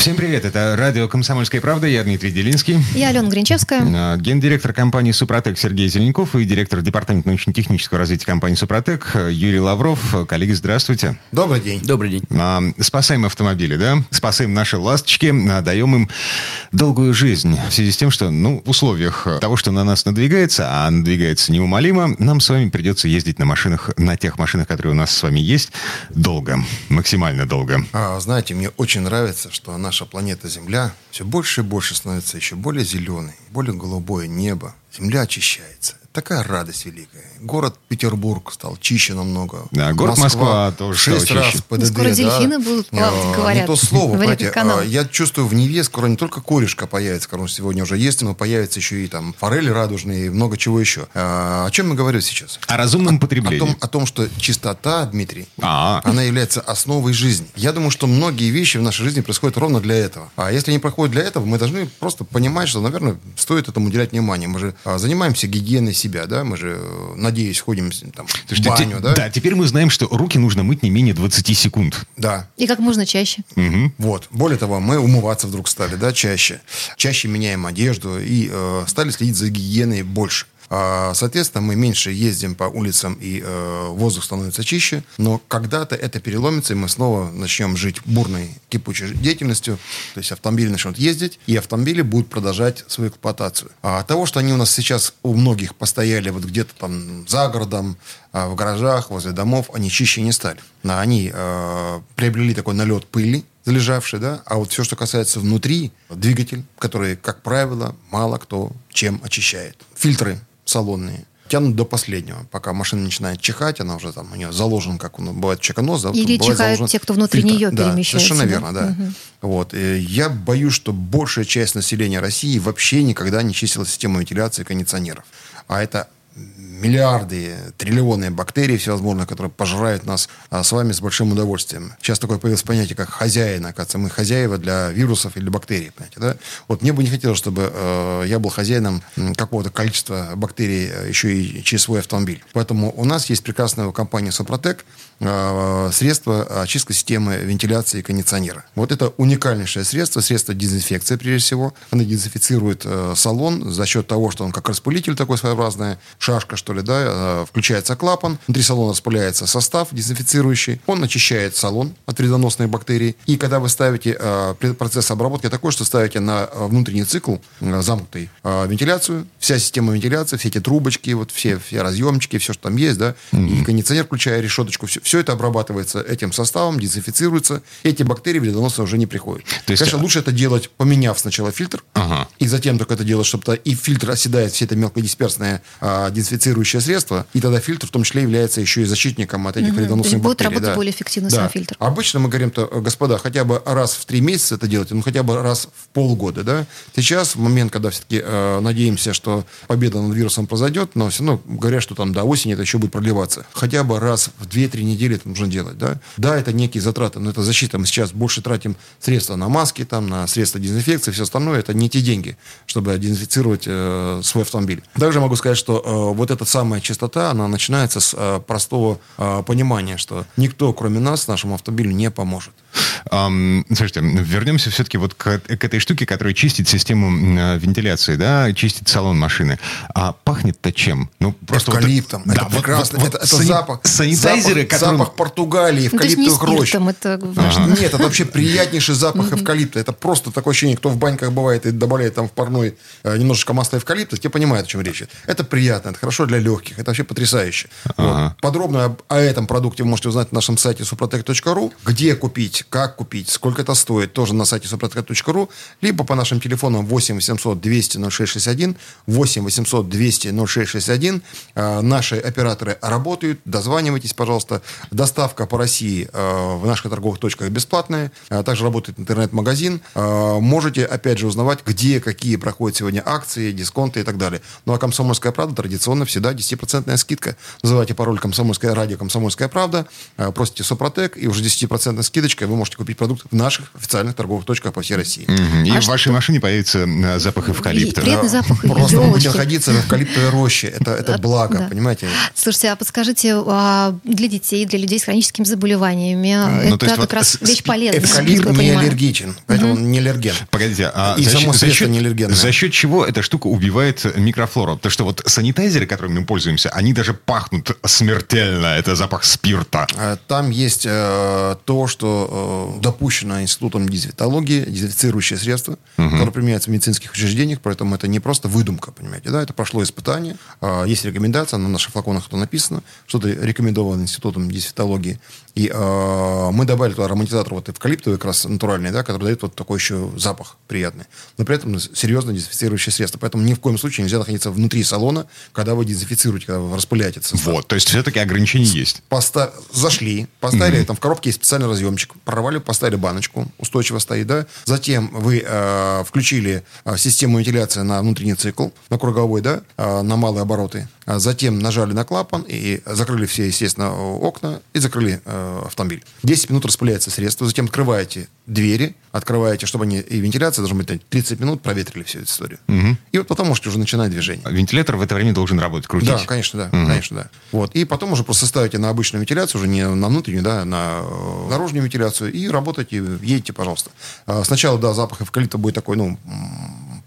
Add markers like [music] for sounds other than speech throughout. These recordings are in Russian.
Всем привет, это радио «Комсомольская правда», я Дмитрий Делинский. Я Алена Гринчевская. А, Гендиректор компании «Супротек» Сергей Зеленяков и директор департамента научно-технического развития компании «Супротек» Юрий Лавров. Коллеги, здравствуйте. Добрый день. Добрый день. А, Спасаем автомобили, да? Спасаем наши ласточки, а, даем им долгую жизнь. В связи с тем, что, ну, в условиях того, что на нас надвигается, а надвигается неумолимо, нам с вами придется ездить на машинах, на тех машинах, которые у нас с вами есть, долго, максимально долго. А, знаете, мне очень нравится, что наша планета Земля все больше и больше становится еще более зеленой, более голубое небо. Земля очищается. Такая радость великая. Город Петербург стал чище намного. Да, город Москва тоже стал шесть раз чище. ПДД, Скоро да. дельфины будут плавать, А, говорят, Не то слово, понимаете. а, Я чувствую, в Неве скоро не только корешка появится, который сегодня уже есть, но появится еще и там форели радужные и много чего еще. А, о чем мы говорим сейчас? О разумном О потреблении. том, о том, что чистота, Дмитрий, А. она является основой жизни. Я думаю, что многие вещи в нашей жизни происходят ровно для этого. А если они проходят для этого, мы должны просто понимать, что, наверное, стоит этому уделять внимание. Мы же а, занимаемся гигиеной себя, да, мы же, э, надеюсь, ходим там, в Слушайте, те- баню, да? да, теперь мы знаем, что руки нужно мыть не менее 20 секунд. Да. И как можно чаще. Вот. Более того, мы умываться вдруг стали, да, чаще. Чаще меняем одежду и э, стали следить за гигиеной больше. А, Соответственно, мы меньше ездим по улицам, и э, воздух становится чище. Но когда-то это переломится, и мы снова начнем жить бурной, кипучей деятельностью. То есть автомобили начнут ездить, и автомобили будут продолжать свою эксплуатацию. А от того, что они у нас сейчас у многих постояли вот где-то там за городом, а, в гаражах, возле домов, они чище не стали. А, Они э, приобрели такой налет пыли, залежавший, да, а вот все, что касается внутри, двигатель, который, как правило, мало кто чем очищает. Фильтры салонные тянут до последнего, пока машина начинает чихать, она уже там, у нее заложен, как он, бывает чеканос, да, Или бывает чихают заложен те, кто внутри фильтр. нее да, перемещается, Совершенно верно, да. Вот. И я боюсь, что большая часть населения России вообще никогда не чистила систему вентиляции кондиционеров. А это миллиарды, триллионы бактерий всевозможных, которые пожирают нас а, с вами с большим удовольствием. Сейчас такое появилось понятие, как хозяин, оказывается. Мы хозяева для вирусов или бактерий, понимаете, да? Вот мне бы не хотелось, чтобы э, я был хозяином какого-то количества бактерий э, еще и через свой автомобиль. Поэтому у нас есть прекрасная у компании Сопротек э, средство очистки системы вентиляции и кондиционера. Вот это уникальнейшее средство, средство дезинфекции, прежде всего. Оно дезинфицирует э, салон за счет того, что он как распылитель такой своеобразная, шашка, что ли, да, э, включается клапан, внутри салона распыляется состав дезинфицирующий, он очищает салон от вредоносных бактерий. И когда вы ставите э, процесс обработки такой, что ставите на э, внутренний цикл замкнутый вентиляцию, вся система вентиляции, все эти трубочки, вот все, все разъемчики, все, что там есть, да, и кондиционер, включая решеточку, все, все это обрабатывается этим составом, дезинфицируется, эти бактерии вредоносные уже не приходят. То есть, Конечно, а- лучше это делать, поменяв сначала фильтр, Ага. и затем только это делать, чтобы то- и фильтр оседает все это мелкодисперсное а, дезинфицирующее средство, и тогда фильтр в том числе является еще и защитником от этих вредоносных есть будет бактерий. работать да. более эффективно Да. сам фильтр. Обычно мы говорим, то, господа, хотя бы раз в три месяца это делать, ну хотя бы раз в полгода, да. Сейчас, в момент, когда все-таки э, надеемся, что победа над вирусом произойдет, но все равно говорят, что там до осени это еще будет продлеваться. Хотя бы раз в 2-3 недели это нужно делать, да. Да, это некие затраты, но это защита. Мы сейчас больше тратим средства на маски, там, на средства дезинфекции, все остальное. Это не те деньги, чтобы дезинфицировать э, свой автомобиль. Также могу сказать, что э, вот эта самая чистота, она начинается с э, простого э, понимания, что никто, кроме нас, нашему автомобилю не поможет. Ам, слушайте, вернемся все-таки вот к, к этой штуке, которая чистит систему э, вентиляции, да, чистит салон машины. А пахнет-то чем? Ну, просто вот- Эвкалиптом. да, это вот- прекрасно. вот- это вот это сани- запах. Санитайзеры, запах, которым- запах Португалии, Ну, эвкалиптовых рощ. спиртом, это важно. Нет, это вообще приятнейший запах эвкалипта. Это просто такое ощущение, кто в баньках бывает и добавляет там в парной э, немножечко масла эвкалипта, те понимают, о чем речь. Это приятно, это хорошо для легких, это вообще потрясающе. Вот. Подробно об- о этом продукте вы можете узнать на нашем сайте suprotec.ru. Где купить, как купить, сколько это стоит, тоже на сайте suprotec.ru, либо по нашим телефонам 8 800 200 0661, 8 800 200 0661. Э, Наши операторы работают, дозванивайтесь, пожалуйста. Доставка по России э, в наших торговых точках бесплатная. Э, Также работает интернет-магазин. Э, Можете, опять же, узнавать, где какие проходят сегодня акции, дисконты и так далее. Ну, а «Комсомольская правда» традиционно всегда 10% скидка. Называйте пароль «Комсомольская радио», «Комсомольская правда», э, просите «Супротек», и уже 10% скидочкой вы можете купить продукт в наших официальных торговых точках по всей России. Мгм. И А в вашей машине появится э, запах эвкалипта. И приятный запах Просто вы будете находиться в эвкалиптовой роще. Это, это А, благо, да. понимаете? Слушайте, а подскажите, а для детей, для людей с хроническими заболеваниями, Ну, это то есть как вот раз вещь полезная, Эвкалипт не аллергичен, поэтому он не аллерген. Погодите, а И за, само счет- за счет, неаллергенное. за счет чего эта штука убивает микрофлору? Потому что вот санитайзеры, которыми мы пользуемся, они даже пахнут смертельно. Это запах спирта. А, Там есть э, то, что э, допущено Институтом дезинфектологии, дезинфицирующее средство, которое применяется в медицинских учреждениях, поэтому это не просто выдумка, понимаете, да, это прошло испытание, А, есть рекомендация, на наших флаконах это написано, что это рекомендовано Институтом дезинфектологии, и э, мы добавили туда ароматизатор вот эвкалиптовый, как раз натуральный, да, который дает вот такой еще запах приятный, но при этом серьезно дезинфицирующее средство, поэтому ни в коем случае нельзя находиться внутри салона, когда вы дезинфицируете, когда вы распыляете состав. Вот, то есть все-таки ограничения есть. Поста- Зашли, поставили, там в коробке есть специальный разъемчик, прорвали, поставили баночку, устойчиво стоит, да. Затем вы э, включили э, систему вентиляции на внутренний цикл, на круговой, да, э, на малые обороты. А Затем нажали на клапан и закрыли все, естественно, окна и закрыли э, автомобиль. 10 минут распыляется средство, затем открываете двери, открываете, чтобы они, и вентиляция должна быть 30 минут, проветрили всю эту историю. И вот потом можете уже начинать движение. Вентилятор в это время должен работать, крутить. Да, конечно, да, конечно, да. Вот. И потом уже просто ставите на обычную вентиляцию, уже не на внутреннюю, да, на э, наружную вентиляцию, и работайте, едете, пожалуйста. А, Сначала, да, запах эвкалипта будет такой, ну,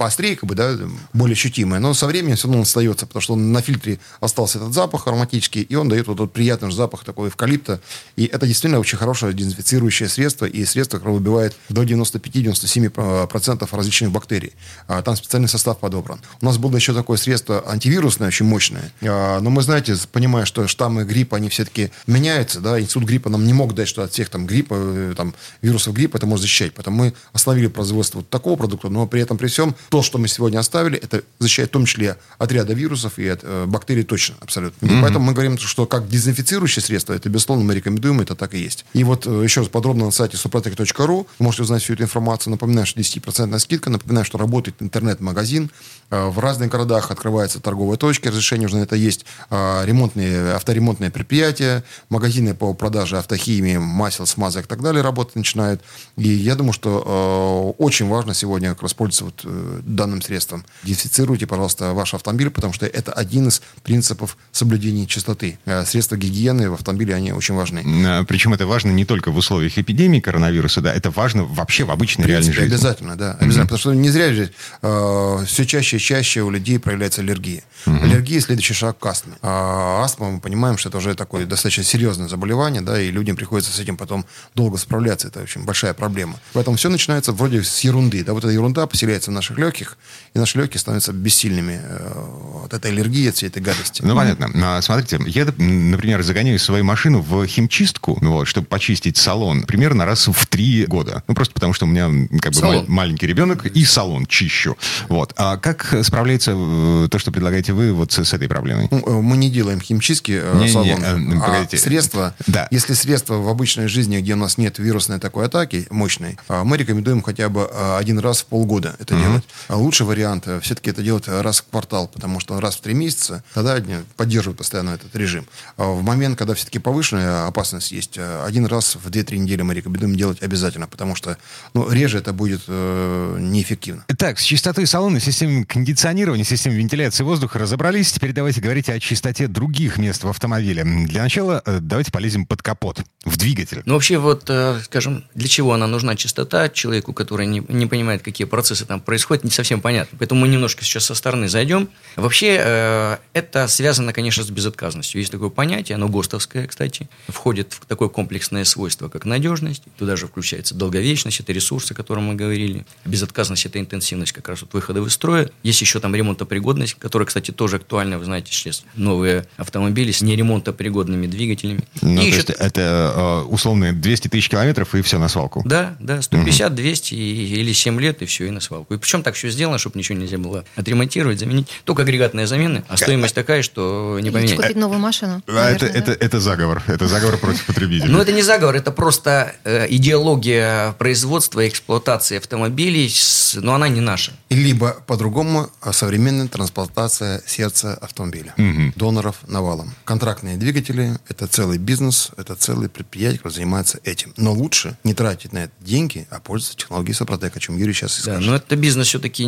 поострее, как бы, да, более ощутимый, но со временем все равно он остается, потому что он на фильтре остался этот запах ароматический, и он дает вот этот приятный запах такого эвкалипта, и это действительно очень хорошее дезинфицирующее средство, и средство, которое убивает до 95-97% различных бактерий. А, Там специальный состав подобран. У нас было еще такое средство антивирусное, очень мощное, А, но мы, знаете, понимая, что штаммы гриппа, они все-таки меняются, да, институт гриппа нам не мог дать, что от всех там гриппа, э, там, вирусов гриппа это может защищать. Поэтому мы остановили производство вот такого продукта, но при этом, при всем, то, что мы сегодня оставили, это защищает в том числе от ряда вирусов и от э, бактерий точно, абсолютно. И поэтому мы говорим, что как дезинфицирующее средство, это, безусловно, мы рекомендуем, это так и есть. И вот э, еще раз подробно на сайте suprotec.ru вы можете узнать всю эту информацию. Напоминаю, что 10% скидка. Напоминаю, что работает интернет-магазин. Э, В разных городах открываются торговые точки. Разрешение уже на это есть. Э, Ремонтные, авторемонтные предприятия, магазины по продаже автохимии, масел, смазок и так далее работать начинают. И я думаю, что э, очень важно сегодня как раз пользоваться вот, э, данным средством. Дезинфицируйте, пожалуйста, ваш автомобиль, потому что это один из принципов соблюдения чистоты. Э, Средства гигиены в автомобиле, они очень важны. А, Причем это важно не только в условиях эпидемии коронавируса, да, это важно вообще в обычной В реальной принципе, жизни. обязательно, да. Обязательно. Потому что не зря же э, все чаще и чаще у людей проявляется аллергия. Аллергия – следующий шаг к астме. А астма, мы понимаем, что это уже такое достаточно серьезное заболевание, да, и людям приходится с этим потом долго справляться. Это очень большая проблема. Поэтому все начинается вроде с ерунды. Да, вот эта ерунда поселяется в наших легких, и наши легкие становятся бессильными э, от этой аллергии, от всей этой гадости. Ну, понятно. А, Смотрите, я, например, загоняю свою машину в химчистку, вот, чтобы почистить салон, примерно раз в три года. Ну, просто потому что у меня как бы Салон. ма- маленький ребенок и салон чищу. Вот. А как справляется э, то, что предлагаете вы вот с, с этой проблемой? Ну, э, Мы не делаем химчистки э, Не-не, салона, э, а погодите. средства, Да. если средства в обычной жизни, где у нас нет вирусной такой атаки мощной, мы рекомендуем хотя бы один раз в полгода это делать. А лучший вариант э, все-таки это делать раз в квартал, потому что раз в три месяца тогда они поддерживают постоянно этот режим. А в момент, когда все-таки повышенная опасность есть, э, один раз в 2-3 недели мы рекомендуем делать обязательно, потому что ну, реже это будет э, неэффективно. Так, с чистотой салона, системой кондиционирования, системой вентиляции воздуха разобрались. Теперь давайте говорить о чистоте других мест в автомобиле. Для начала э, давайте полезем под капот, в двигатель. Ну, вообще, вот, э, скажем, для чего она нужна чистота человеку, который не, не понимает, какие процессы там происходят, не совсем понятно. Поэтому мы немножко сейчас со стороны зайдем. Вообще, э, это связано, конечно, с безотказностью. Есть такое понятие, оно ГОСТовское, кстати, входит в такое комплексное свойство, как надежность. Туда же включается долговечность, это ресурсы, о котором мы говорили. Безотказность – это интенсивность как раз вот выхода из строя. Есть еще там ремонтопригодность, которая, кстати, тоже актуальна. Вы знаете, сейчас новые автомобили с неремонтопригодными двигателями. Ну, И то еще есть это э, условные 200 тысяч километров и все на свалку. да, да, 150, 200 и- или 7 лет, и все, и на свалку. И причем так все сделано, чтобы ничего нельзя было отремонтировать, заменить. Только агрегаты бюджетные замены, а стоимость такая, что не поменять. купить новую машину. А это, наверное, это, да. это заговор. Это заговор против потребителя. Ну, это не заговор, это просто э, идеология производства и эксплуатации автомобилей, но она не наша. Либо по-другому а, современная трансплантация сердца автомобиля. Доноров навалом. Контрактные двигатели – это целый бизнес, это целый предприятие, которое занимается этим. Но лучше не тратить на это деньги, а пользоваться технологией Сопротек, о чем Юрий сейчас и Да, скажет. но это бизнес все-таки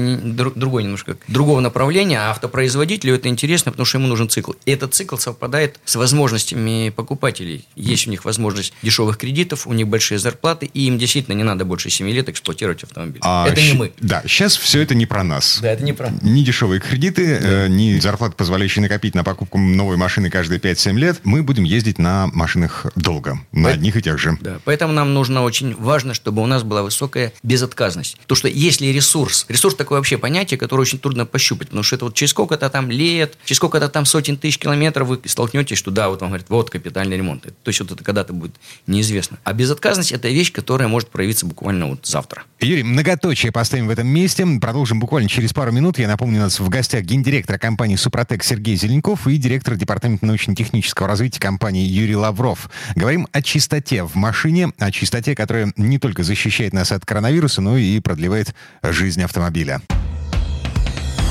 другой немножко, другого направления, а автопроизводителю это интересно, потому что ему нужен цикл. И этот цикл совпадает с возможностями покупателей. Есть у них возможность дешевых кредитов, у них большие зарплаты, и им действительно не надо больше 7 лет эксплуатировать автомобиль. А это не мы. Да, сейчас все это не про нас. Да, это не про Ни дешевые кредиты, э, ни зарплаты, позволяющие накопить на покупку новой машины каждые 5-7 лет. Мы будем ездить на машинах долго, на Пой- одних и тех же. Да, поэтому нам нужно очень важно, чтобы у нас была высокая безотказность. То, что если ресурс, ресурс такое вообще понятие, которое очень трудно пощупать, потому что это вот через сколько-то там лет, через сколько-то там сотен тысяч километров вы столкнетесь, что да, вот вам говорят, вот капитальный ремонт. То есть вот это когда-то будет неизвестно. А безотказность – это вещь, которая может проявиться буквально вот завтра. Юрий, многоточие поставим в этом месте. Продолжим буквально через пару минут. Я напомню, у нас в гостях гендиректор компании «Супротек» Сергей Зеленков и директор департамента научно-технического развития компании Юрий Лавров. Говорим о чистоте в машине, о чистоте, которая не только защищает нас от коронавируса, но и продлевает жизнь автомобиля.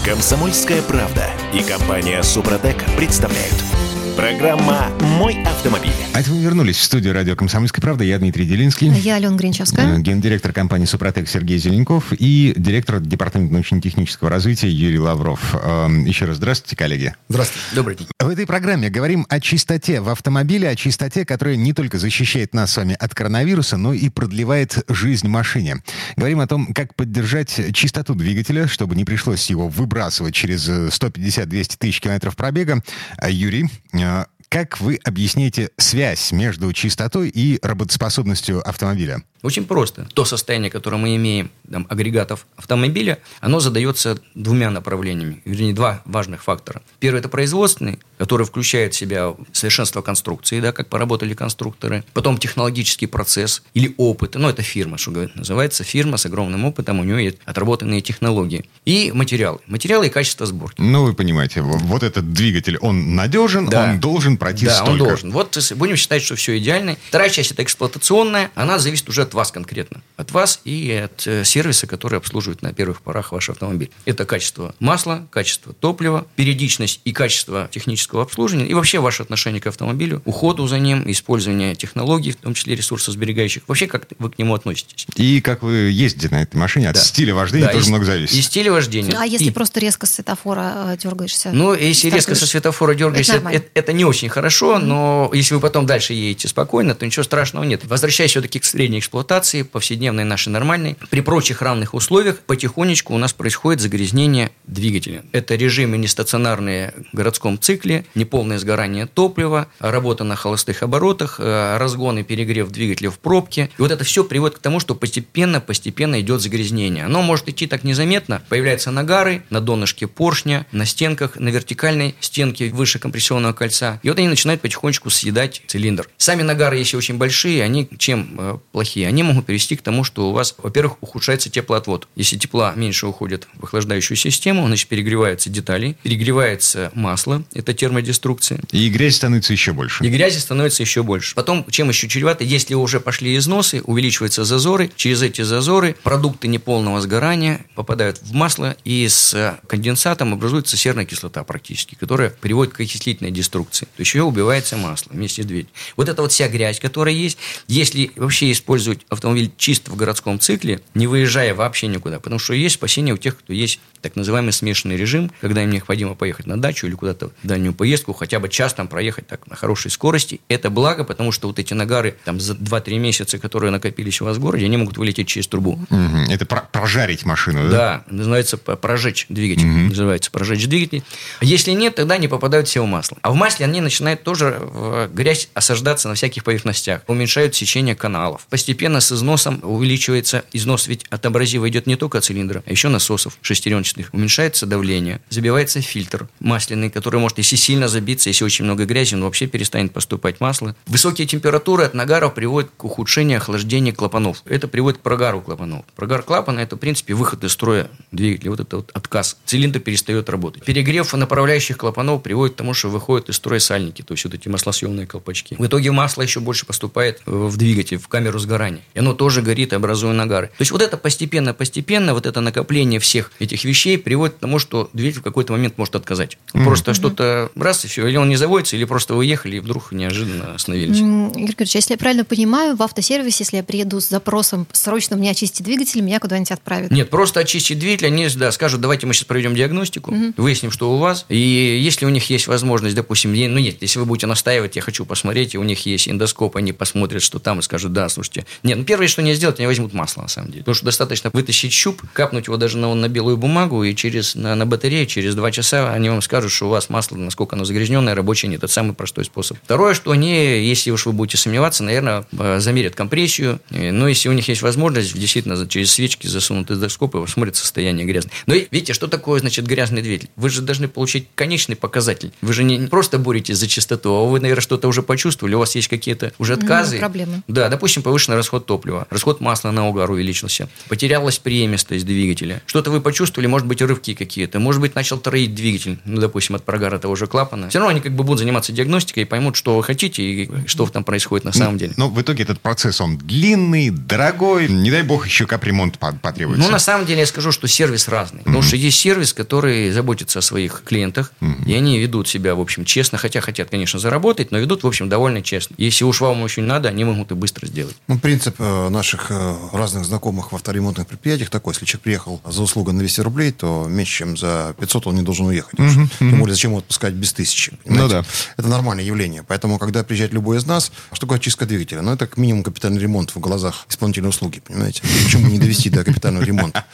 Комсомольская правда и компания Супротек представляют. Программа «Мой автомобиль». А это мы вернулись в студию радио «Комсомольская правда». Я Дмитрий Делинский. Я Алена Гринчевская. Э, Гендиректор компании «Супротек» Сергей Зеленков и директор департамента научно-технического развития Юрий Лавров. Эм, Еще раз здравствуйте, коллеги. Здравствуйте. Добрый день. В этой программе говорим о чистоте в автомобиле, о чистоте, которая не только защищает нас с вами от коронавируса, но и продлевает жизнь машине. Говорим о том, как поддержать чистоту двигателя, чтобы не пришлось его выбрасывать через э, 150-200 тысяч километров пробега. А, Юрий, э, как вы объясняете связь между чистотой и работоспособностью автомобиля? Очень просто. То состояние, которое мы имеем там, агрегатов автомобиля, оно задается двумя направлениями, вернее, два важных фактора. Первый – это производственный, который включает в себя совершенство конструкции, да, как поработали конструкторы. Потом технологический процесс или опыт. Ну, это фирма, что говорит, называется фирма с огромным опытом, у нее есть отработанные технологии. И материалы. Материалы и качество сборки. Ну, вы понимаете, вот этот двигатель, он надежен, Да. он должен пройти да, столько. он должен. Вот будем считать, что все идеально. Вторая часть это эксплуатационная, она зависит уже от вас конкретно. От вас и от э, сервиса, который обслуживает на первых порах ваш автомобиль. Это качество масла, качество топлива, периодичность и качество технического обслуживания, и вообще ваше отношение к автомобилю, уходу за ним, использование технологий, в том числе ресурсосберегающих. Вообще, как вы к нему относитесь. И как вы ездите на этой машине, от Да. стиля вождения Да, тоже и- много зависит. И стиля вождения. А если И- просто резко с светофора э, дергаешься? Ну, если резко со светофора дергаешься, Это это, это не очень хорошо, но если вы потом дальше едете спокойно, то ничего страшного нет. Возвращаясь все-таки к средней эксплуатации, повседневной нашей нормальной, при прочих равных условиях потихонечку у нас происходит загрязнение двигателя. Это режимы нестационарные в городском цикле, неполное сгорание топлива, работа на холостых оборотах, э, разгон и перегрев двигателя в пробке. И вот это все приводит к тому, что постепенно-постепенно идет загрязнение. Оно может идти так незаметно, появляются нагары на донышке поршня, на стенках, на вертикальной стенке выше компрессионного кольца. И вот они начинают потихонечку съедать цилиндр. Сами нагары, если очень большие, они чем э, Они могут привести к тому, что у вас, во-первых, ухудшается теплоотвод. Если тепла меньше уходит в охлаждающую систему, значит, перегреваются детали, перегревается масло, это термодеструкция. И грязь становится еще больше. И грязи становится еще больше. Потом, чем еще чревато, если уже пошли износы, увеличиваются зазоры. Через эти зазоры продукты неполного сгорания попадают в масло, и с конденсатом образуется серная кислота практически, которая приводит к окислительной деструкции. То есть ее убивается масло вместе с двигателем. Вот эта вот вся грязь, которая есть, если вообще использовать автомобиль чисто в городском цикле, не выезжая вообще никуда, потому что есть спасение у тех, кто есть так называемый смешанный режим, когда им необходимо поехать на дачу или куда-то в дальнюю поездку, хотя бы час там проехать так на хорошей скорости. Это благо, потому что вот эти нагары там за 2-3 месяца, которые накопились у вас в городе, они могут вылететь через трубу. Мгм. Это про- прожарить машину, да? Да, называется прожечь двигатель. Называется прожечь двигатель. Если нет, тогда они попадают все в масло. А в масле они начинают тоже в грязь осаждаться на всяких поверхностях. Уменьшают сечение каналов. Постепенно с износом увеличивается износ, ведь от абразива идет не только от цилиндра, а еще насосов, шестеренчатых различных, уменьшается давление, забивается фильтр масляный, который может, если сильно забиться, если очень много грязи, он вообще перестанет поступать масло. Высокие температуры от нагаров приводят к ухудшению охлаждения клапанов. Это приводит к прогару клапанов. Прогар клапана – это, в принципе, выход из строя двигателя. Вот это вот отказ. Цилиндр перестает работать. Перегрев направляющих клапанов приводит к тому, что выходят из строя сальники, то есть вот эти маслосъемные колпачки. В итоге масло еще больше поступает в двигатель, в камеру сгорания. И оно тоже горит, образуя нагары. То есть вот это постепенно-постепенно, вот это накопление всех этих вещей приводит к тому, что двигатель в какой-то момент может отказать. Mm-hmm. Просто что-то раз и все, или он не заводится, или просто вы ехали и вдруг неожиданно остановились. Mm-hmm. Игорь Григорьевич, если я правильно понимаю, в автосервисе, если я приеду с запросом срочно мне очистить двигатель, меня куда-нибудь отправят? Нет, просто очистить двигатель, они да, скажут, давайте мы сейчас проведем диагностику, mm-hmm. выясним, что у вас, и если у них есть возможность, допустим, ну нет, если вы будете настаивать, я хочу посмотреть, и у них есть эндоскоп, они посмотрят, что там, и скажут, да, слушайте. Нет, ну первое, что они сделают, они возьмут масло, на самом деле. Потому что достаточно вытащить щуп, капнуть его даже на, на белую бумагу, и через, на, на батарею через два часа они вам скажут, что у вас масло, насколько оно загрязненное, рабочее нет. Это самый простой способ. Второе, что они, если уж вы будете сомневаться, наверное, э, замерят компрессию. Но если у них есть возможность, действительно, через свечки засунут эндоскоп и посмотрят состояние грязное. Но видите, что такое, значит, грязный двигатель? Вы же должны получить конечный показатель. Вы же не просто боретесь за чистоту, а вы, наверное, что-то уже почувствовали, у вас есть какие-то уже отказы. Ну, проблемы. Да, допустим, повышенный расход топлива, расход масла на угар увеличился, потерялась преемистость двигателя. Что-то вы почувствовали, может быть, рывки какие-то, может быть, начал троить двигатель, ну, допустим, от прогара того же клапана. Все равно они как бы будут заниматься диагностикой и поймут, что вы хотите и что там происходит на самом ну, деле. Но в итоге этот процесс, он длинный, дорогой, не дай бог еще капремонт потребуется. Ну, на самом деле я скажу, что сервис разный. Потому что есть сервис, который заботится о своих клиентах, mm-hmm. и они ведут себя, в общем, честно, хотя хотят, конечно, заработать, но ведут, в общем, довольно честно. Если уж вам очень надо, они могут и быстро сделать. Ну, принцип э, наших э, разных знакомых в авторемонтных предприятиях такой, если человек приехал за услугу на 200 рублей, то меньше, чем за 500 он не должен уехать. Mm-hmm. Тем более, зачем его отпускать без тысячи? Ну да. Это нормальное явление. Поэтому, когда приезжает любой из нас, что такое чистка двигателя? Ну, это как минимум капитальный ремонт в глазах исполнительной услуги, понимаете? Почему не довести до капитального ремонта?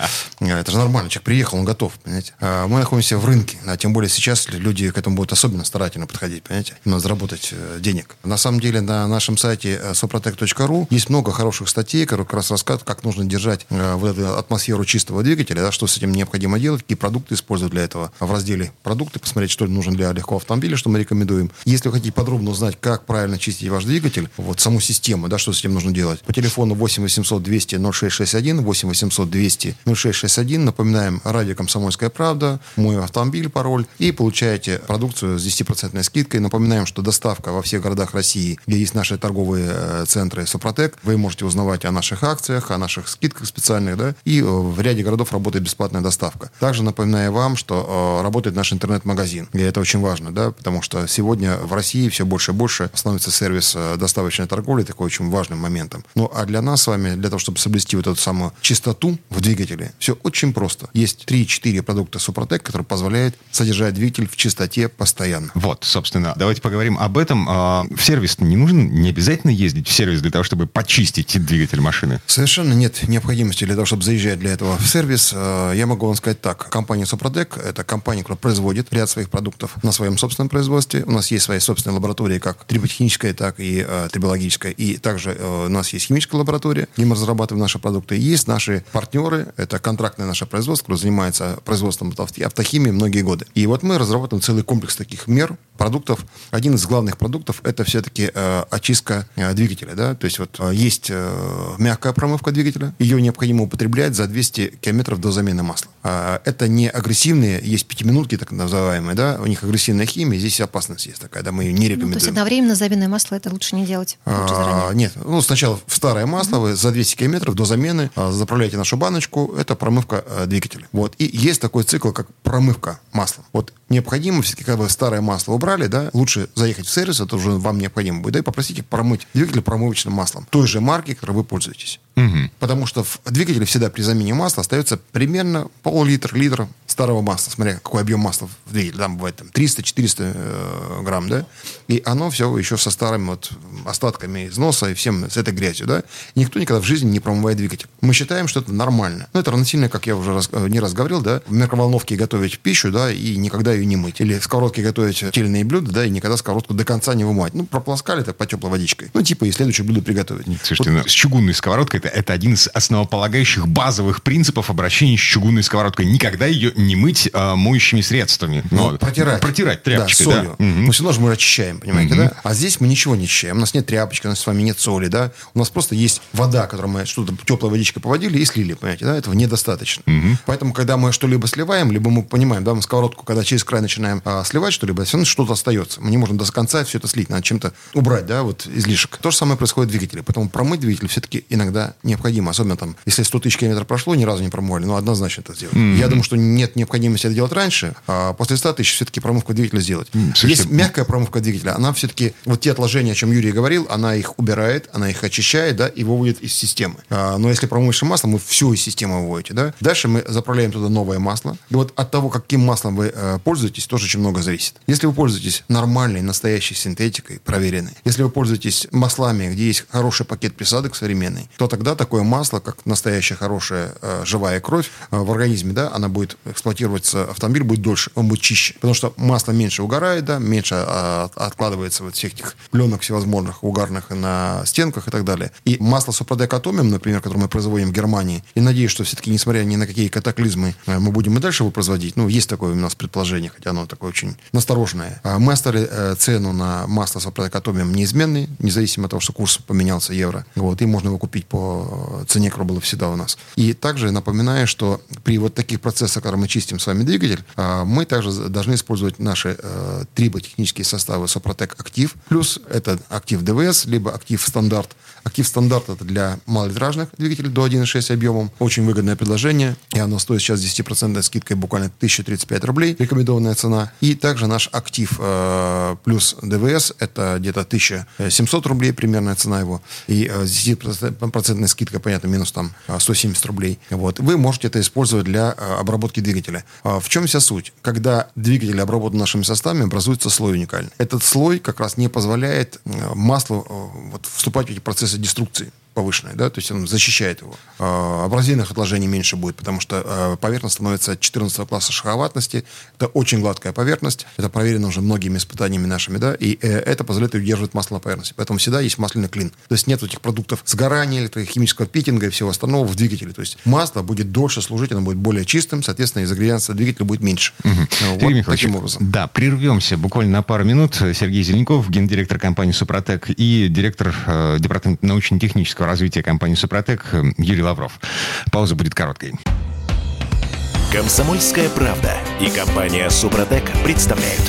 Это же нормально. Человек приехал, он готов, понимаете? А мы находимся в рынке, а тем более сейчас люди к этому будут особенно старательно подходить, понимаете? Надо заработать э, денег. На самом деле на нашем сайте э, soprotec.ru есть много хороших статей, которые как раз рассказывают, как нужно держать э, вот эту атмосферу чистого двигателя, да, что с этим необходимо делать, какие продукты использовать для этого. В разделе продукты посмотреть, что нужно для легкого автомобиля, что мы рекомендуем. Если вы хотите подробно узнать, как правильно чистить ваш двигатель, вот саму систему, да, что с этим нужно делать, по телефону 8 800 200 0661, 8 800 200 0661, напоминаем, радио «Комсомольская правда», мой автомобиль, пароль, и получаете продукцию с 10% скидкой. Напоминаем, что доставка во всех городах России, где есть наши торговые э, центры Супротек, вы можете узнавать о наших акциях, о наших скидках специальных, да, и э, в ряде городов работает бесплатная доставка. Также напоминаю вам, что э, работает наш интернет-магазин, и это очень важно, да, потому что сегодня в России все больше и больше становится сервис доставочной торговли такой очень важным моментом. Ну, а для нас с вами, для того, чтобы соблюсти вот эту самую чистоту в двигателе, все очень просто. Есть 3-4 продукта Супротек, которые позволяют содержать двигатель в чистоте постоянно. Вот, собственно, давайте поговорим об этом. А, в сервис не нужно, не обязательно ездить в сервис для того, чтобы почистить двигатель машины? Совершенно нет необходимости для того, чтобы заезжать для этого в сервис. А, я могу вам сказать так. Компания Супротек – это компания, которая производит ряд своих продуктов на своем собственном производстве. У нас есть свои собственные лаборатории, как триботехническая, так и э, трибологическая. И также э, у нас есть химическая лаборатория, где мы разрабатываем наши продукты. И есть наши партнеры, это контрактное наше производство, которое занимается производством автохимии многие годы. И вот мы разрабатываем целый комплекс таких мер, продуктов. Один из главных продуктов это все-таки э, очистка э, двигателя. Да? То есть вот э, есть э, мягкая промывка двигателя, ее необходимо употреблять за 200 километров до замены масла. Э, это не агрессивные, есть пятиминутки так называемые, да, у них агрессивная химия, здесь опасность есть такая, да, мы ее не рекомендуем. Ну, то есть одновременно заменное масло это лучше не делать? Лучше а, нет, ну сначала в старое масло mm-hmm. вы за 200 километров до замены а, заправляете нашу баночку, это промывка а, двигателя. Вот. И есть такой цикл, как промывка масла. Вот необходимо все-таки, когда вы старое масло убрали, да, лучше заехать в сервис, это уже вам необходимо будет, да, и попросить их промыть двигатель промывочным маслом той же марки, которой вы пользуетесь. Угу. Потому что в двигателе всегда при замене масла остается примерно пол-литра, литра старого масла. Смотря, какой объем масла в двигателе. Там бывает там, 300-400 э, грамм, да? И оно все еще со старыми вот остатками износа и всем с этой грязью, да? И никто никогда в жизни не промывает двигатель. Мы считаем, что это нормально. Но это равносильно, как я уже раз, э, не раз говорил, да, в микроволновке готовить пищу, да, и никогда ее не мыть. Или в сковородке готовить тельные блюда, да, и никогда сковородку до конца не вымывать. Ну, прополоскали так по теплой водичкой. Ну, типа, и следующее блюдо приготовить. Слушайте, вот. ну, с чугунной сковородкой это, это один из основополагающих базовых принципов обращения с чугунной сковородкой. Никогда ее не мыть а, моющими средствами. Ну, вот. Протирать. Протирать тряпочкой, да. солью. Да. Угу. Но все равно же мы очищаем, понимаете, угу. да? А здесь мы ничего не очищаем. У нас нет тряпочки, у нас с вами нет соли, да? У нас просто есть вода, которую мы что-то теплой водичкой поводили и слили, понимаете, да? Этого недостаточно. Угу. Поэтому, когда мы что-либо сливаем, либо мы понимаем, да, мы сковородку, когда через край начинаем а, сливать что-либо, все равно что-то остается. Мы не можем до конца все это слить, надо чем-то убрать, да, вот излишек. То же самое происходит в двигателе. Поэтому промыть двигатель все-таки иногда необходимо. Особенно там, если 100 тысяч километров прошло, ни разу не промывали, ну, однозначно это сделать. Mm-hmm. Я думаю, что нет необходимости это делать раньше, а после 100 тысяч все-таки промывку двигателя сделать. Mm-hmm. Есть мягкая промывка двигателя, она все-таки, вот те отложения, о чем Юрий говорил, она их убирает, она их очищает, да, и выводит из системы. А, но если промывшим маслом, вы все из системы выводите, да. Дальше мы заправляем туда новое масло. И вот от того, каким маслом вы э, пользуетесь, тоже очень много зависит. Если вы пользуетесь нормальной, настоящей синтетикой, проверенной, если вы пользуетесь маслами, где есть хороший пакет присадок современный, то тогда такое масло, как настоящая хорошая э, живая кровь э, в организме, да, она будет эксплуатироваться, автомобиль будет дольше, он будет чище. Потому что масло меньше угорает, да, меньше э, откладывается вот всех этих пленок всевозможных угарных на стенках и так далее. И масло Супродек Атомиум, например, которое мы производим в Германии, и надеюсь, что все-таки, несмотря ни на какие катаклизмы, э, мы будем и дальше его производить. Ну, есть такое у нас предположение, хотя оно такое очень настороженное. А мы оставили э, цену на масло Супродек Атомиум неизменной, независимо от того, что курс поменялся евро. Вот, и можно его купить по цене, которая была всегда у нас. И также напоминаю, что при вот таких процессах, когда мы чистим с вами двигатель, а, мы также должны использовать наши э, триботехнические составы Супротек Актив, плюс это Актив ДВС, либо Актив Стандарт. Актив Стандарт это для малолитражных двигателей до 1.6 объемом. Очень выгодное предложение, и оно стоит сейчас 10% скидкой буквально 1035 рублей, рекомендованная цена. И также наш Актив э, плюс ДВС это где-то 1700 рублей примерная цена его. И э, с 10% скидкой, понятно, минус там 170 рублей. Вот. Вы можете это использовать для э, обработки двигателя. А в чем вся суть? Когда двигатель обработан нашими составами, образуется слой уникальный. Этот слой как раз не позволяет э, маслу э, вот, вступать в эти процессы деструкции повышенной, да, то есть он защищает его. Э, абразивных отложений меньше будет, потому что э, поверхность становится 14 класса шаховатности. Это очень гладкая поверхность. Это проверено уже многими испытаниями нашими, да, и э, это позволяет удерживать масло на поверхности. Поэтому всегда есть масляный клин. То есть нет этих продуктов сгорания, химического питинга и всего остального в двигателе. То есть масло будет дольше служить, оно будет более чистым, соответственно, из ингредиентов двигателя будет меньше. Угу. Вот таким образом. Да, прервемся буквально на пару минут. Сергей Зеленков, гендиректор компании «Супротек» и директор э, департамента научно-технического развития компании «Супротек» Юрий Лавров. Пауза будет короткой. Комсомольская правда и компания «Супротек» представляют.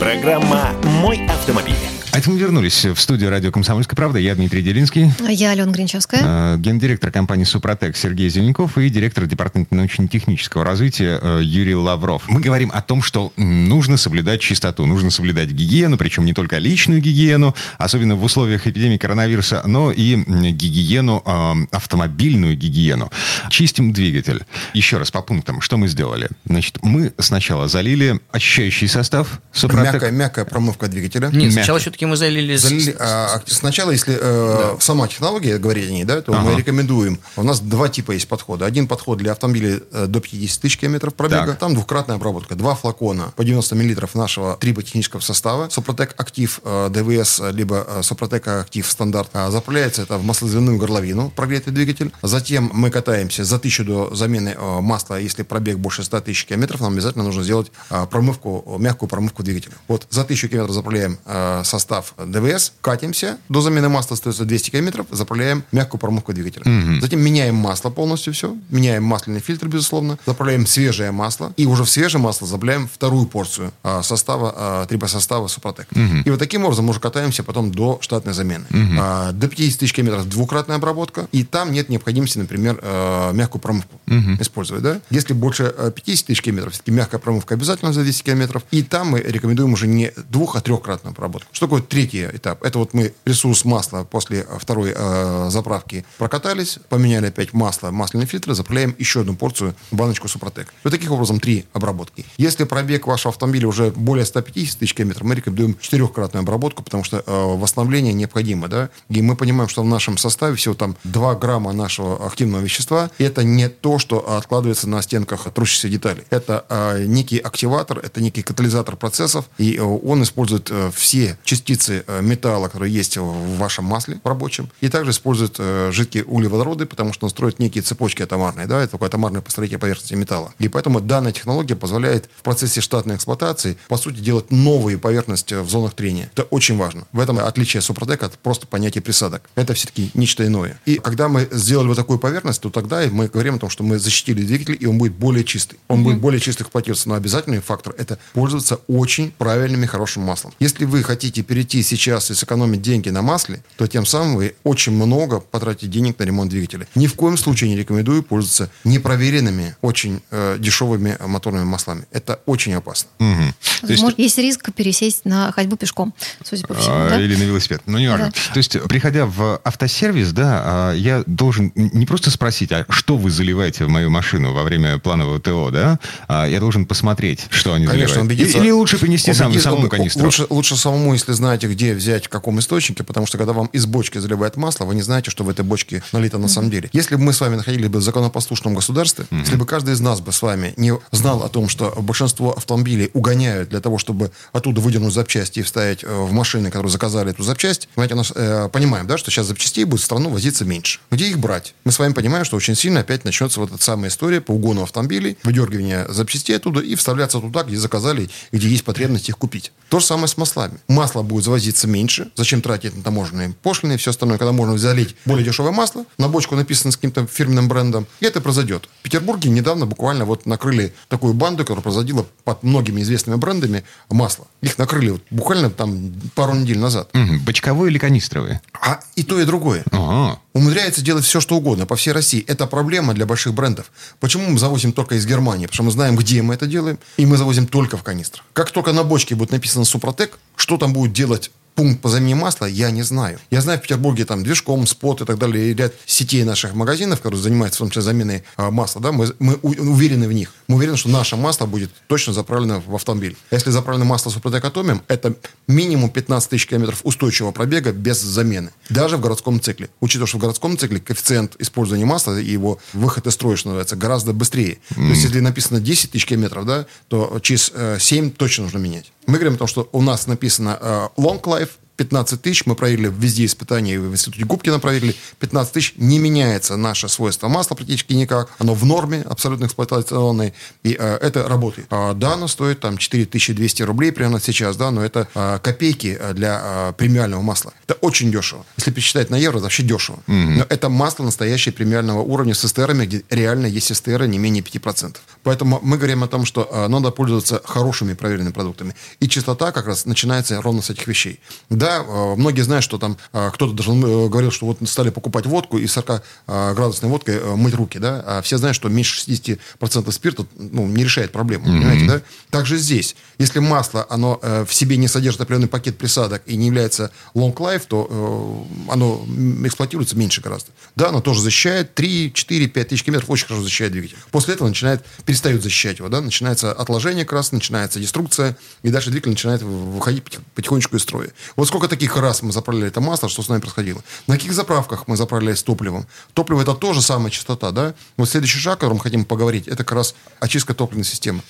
Программа «Мой автомобиль». А это мы вернулись в студию радио «Комсомольская правда». Я Дмитрий Делинский. Я Алена Гринчевская. Э, гендиректор компании «Супротек» Сергей Зеленков и директор департамента научно-технического развития э, Юрий Лавров. Мы говорим о том, что нужно соблюдать чистоту, нужно соблюдать гигиену, причем не только личную гигиену, особенно в условиях эпидемии коронавируса, но и гигиену, э, автомобильную гигиену. Чистим двигатель. Еще раз по пунктам, что мы сделали? Значит, мы сначала залили очищающий состав «Супротек». Мягкая, мягкая промывка двигателя. Нет, сначала все-таки мы залили... залили а, сначала, если э, да. сама технология, говорить о ней, да, то ага. мы рекомендуем. У нас два типа есть подхода. Один подход для автомобилей э, до 50 тысяч километров пробега. Так. Там двухкратная обработка. Два флакона по 90 миллилитров нашего триботехнического состава. Сопротек Актив э, ДВС, либо э, Сопротек Актив стандарт. А, заправляется это в маслозвяную горловину, прогретый двигатель. Затем мы катаемся за тысячу до замены масла. Если пробег больше 100 тысяч километров, нам обязательно нужно сделать промывку, мягкую промывку двигателя. Вот за тысячу километров заправляем состав состав ДВС, катимся, до замены масла остается 200 километров, заправляем мягкую промывку двигателя. Угу. Затем меняем масло полностью все, меняем масляный фильтр, безусловно, заправляем свежее масло, и уже в свежее масло заправляем вторую порцию а, состава, а, трибосостава Супротек. Угу. И вот таким образом мы уже катаемся потом до штатной замены. Угу. А, до 50 тысяч километров двукратная обработка, и там нет необходимости, например, а, мягкую промывку угу. использовать. Да? Если больше 50 а, тысяч километров, все-таки мягкая промывка обязательно за 200 километров, и там мы рекомендуем уже не двух, а трехкратную обработку. Что такое третий этап. Это вот мы ресурс масла после второй э, заправки прокатались, поменяли опять масло, масляный фильтр, заправляем еще одну порцию баночку Супротек. Вот таким образом три обработки. Если пробег вашего автомобиля уже более 150 тысяч километров, мы рекомендуем четырехкратную обработку, потому что э, восстановление необходимо, да, и мы понимаем, что в нашем составе всего там 2 грамма нашего активного вещества, и это не то, что откладывается на стенках трущихся деталей. Это э, некий активатор, это некий катализатор процессов, и э, он использует э, все частицы частицы э, металла, которые есть в вашем масле рабочем, и также использует э, жидкие углеводороды, потому что он строит некие цепочки атомарные, да, это такое атомарное построение поверхности металла. И поэтому данная технология позволяет в процессе штатной эксплуатации, по сути, делать новые поверхности в зонах трения. Это очень важно. В этом отличие Супротек от просто понятия присадок. Это все-таки нечто иное. И когда мы сделали вот такую поверхность, то тогда мы говорим о том, что мы защитили двигатель, и он будет более чистый. Он mm-hmm. будет более чистый эксплуатироваться. Но обязательный фактор – это пользоваться очень правильным и хорошим маслом. Если вы хотите перейти сейчас и сэкономить деньги на масле, то тем самым вы очень много потратите денег на ремонт двигателя. Ни в коем случае не рекомендую пользоваться непроверенными, очень э, дешевыми моторными маслами. Это очень опасно. Угу. То есть... Может, есть риск пересесть на ходьбу пешком, судя по всему. А, да? Или на велосипед. Ну, не важно. Да. То есть, приходя в автосервис, да, а, я должен не просто спросить, а что вы заливаете в мою машину во время планового ТО, да? А я должен посмотреть, что они Конечно, заливают. Убедиться, Или лучше принести убедиться, сам, самому канистру? Лучше, лучше самому, если знаете, где взять, в каком источнике, потому что когда вам из бочки заливает масло, вы не знаете, что в этой бочке налито на самом деле. Если бы мы с вами находились бы в законопослушном государстве, mm-hmm. если бы каждый из нас бы с вами не знал о том, что большинство автомобилей угоняют для того, чтобы оттуда выдернуть запчасти и вставить э, в машины, которые заказали эту запчасть, понимаете, у нас, э, понимаем, да, что сейчас запчастей будет в страну возиться меньше. Где их брать? Мы с вами понимаем, что очень сильно опять начнется вот эта самая история по угону автомобилей, выдергивание запчастей оттуда и вставляться туда, где заказали, где есть потребность их купить. То же самое с маслами. Масло будет завозиться меньше. Зачем тратить на таможенные пошлины и все остальное, когда можно залить более дешевое масло, на бочку написано с каким-то фирменным брендом, и это произойдет. В Петербурге недавно буквально вот накрыли такую банду, которая производила под многими известными брендами масло. Их накрыли вот буквально там пару недель назад. Угу. Бочковые или канистровые? А и то, и другое. Ага. Умудряется делать все, что угодно по всей России. Это проблема для больших брендов. Почему мы завозим только из Германии? Потому что мы знаем, где мы это делаем, и мы завозим только в канистрах. Как только на бочке будет написано Супротек, что там будет делать пункт по замене масла, я не знаю. Я знаю в Петербурге там движком, спот и так далее, и ряд сетей наших магазинов, которые занимаются в том числе заменой а, масла, да, мы, мы уверены в них. Мы уверены, что наше масло будет точно заправлено в автомобиль. Если заправлено масло Супротек Атомиум, это минимум 15 тысяч километров устойчивого пробега без замены. Даже в городском цикле. Учитывая, что в городском цикле коэффициент использования масла и его выход из строя, что называется, гораздо быстрее. Mm. То есть, если написано 10 тысяч километров, да, то через 7 э, точно нужно менять. Мы говорим о том, что у нас написано э, long life, 15 тысяч, мы проверили везде испытания, в институте Губкина проверили, 15 тысяч, не меняется наше свойство масла практически никак, оно в норме, абсолютно эксплуатационной, и э, это работает. А, да, оно стоит там 4200 рублей примерно сейчас, да, но это э, копейки э, для э, премиального масла. Это очень дешево. Если пересчитать на евро, это вообще дешево. Mm-hmm. Но это масло настоящее премиального уровня с эстерами, где реально есть эстеры не менее 5%. Поэтому мы говорим о том, что э, надо пользоваться хорошими проверенными продуктами. И чистота как раз начинается ровно с этих вещей. Да, да, э, многие знают, что там э, кто-то даже э, говорил, что вот стали покупать водку и 40-градусной водкой мыть руки, да, а все знают, что меньше 60% спирта ну, не решает проблему, mm-hmm. понимаете, да? Также здесь, если масло, оно в себе не содержит определенный пакет присадок и не является long life, то оно эксплуатируется меньше гораздо. Да, оно тоже защищает 3, 4, 5 тысяч километров, очень хорошо защищает двигатель. После этого начинает, перестает защищать его, да, начинается отложение как раз, начинается деструкция, и дальше двигатель начинает выходить потихонечку из строя. Вот сколько таких раз мы заправляли это масло, что с нами происходило? На каких заправках мы заправлялись топливом? Топливо это тоже самая частота, да? Вот следующий шаг, о котором мы хотим поговорить, это как раз очистка топливной системы.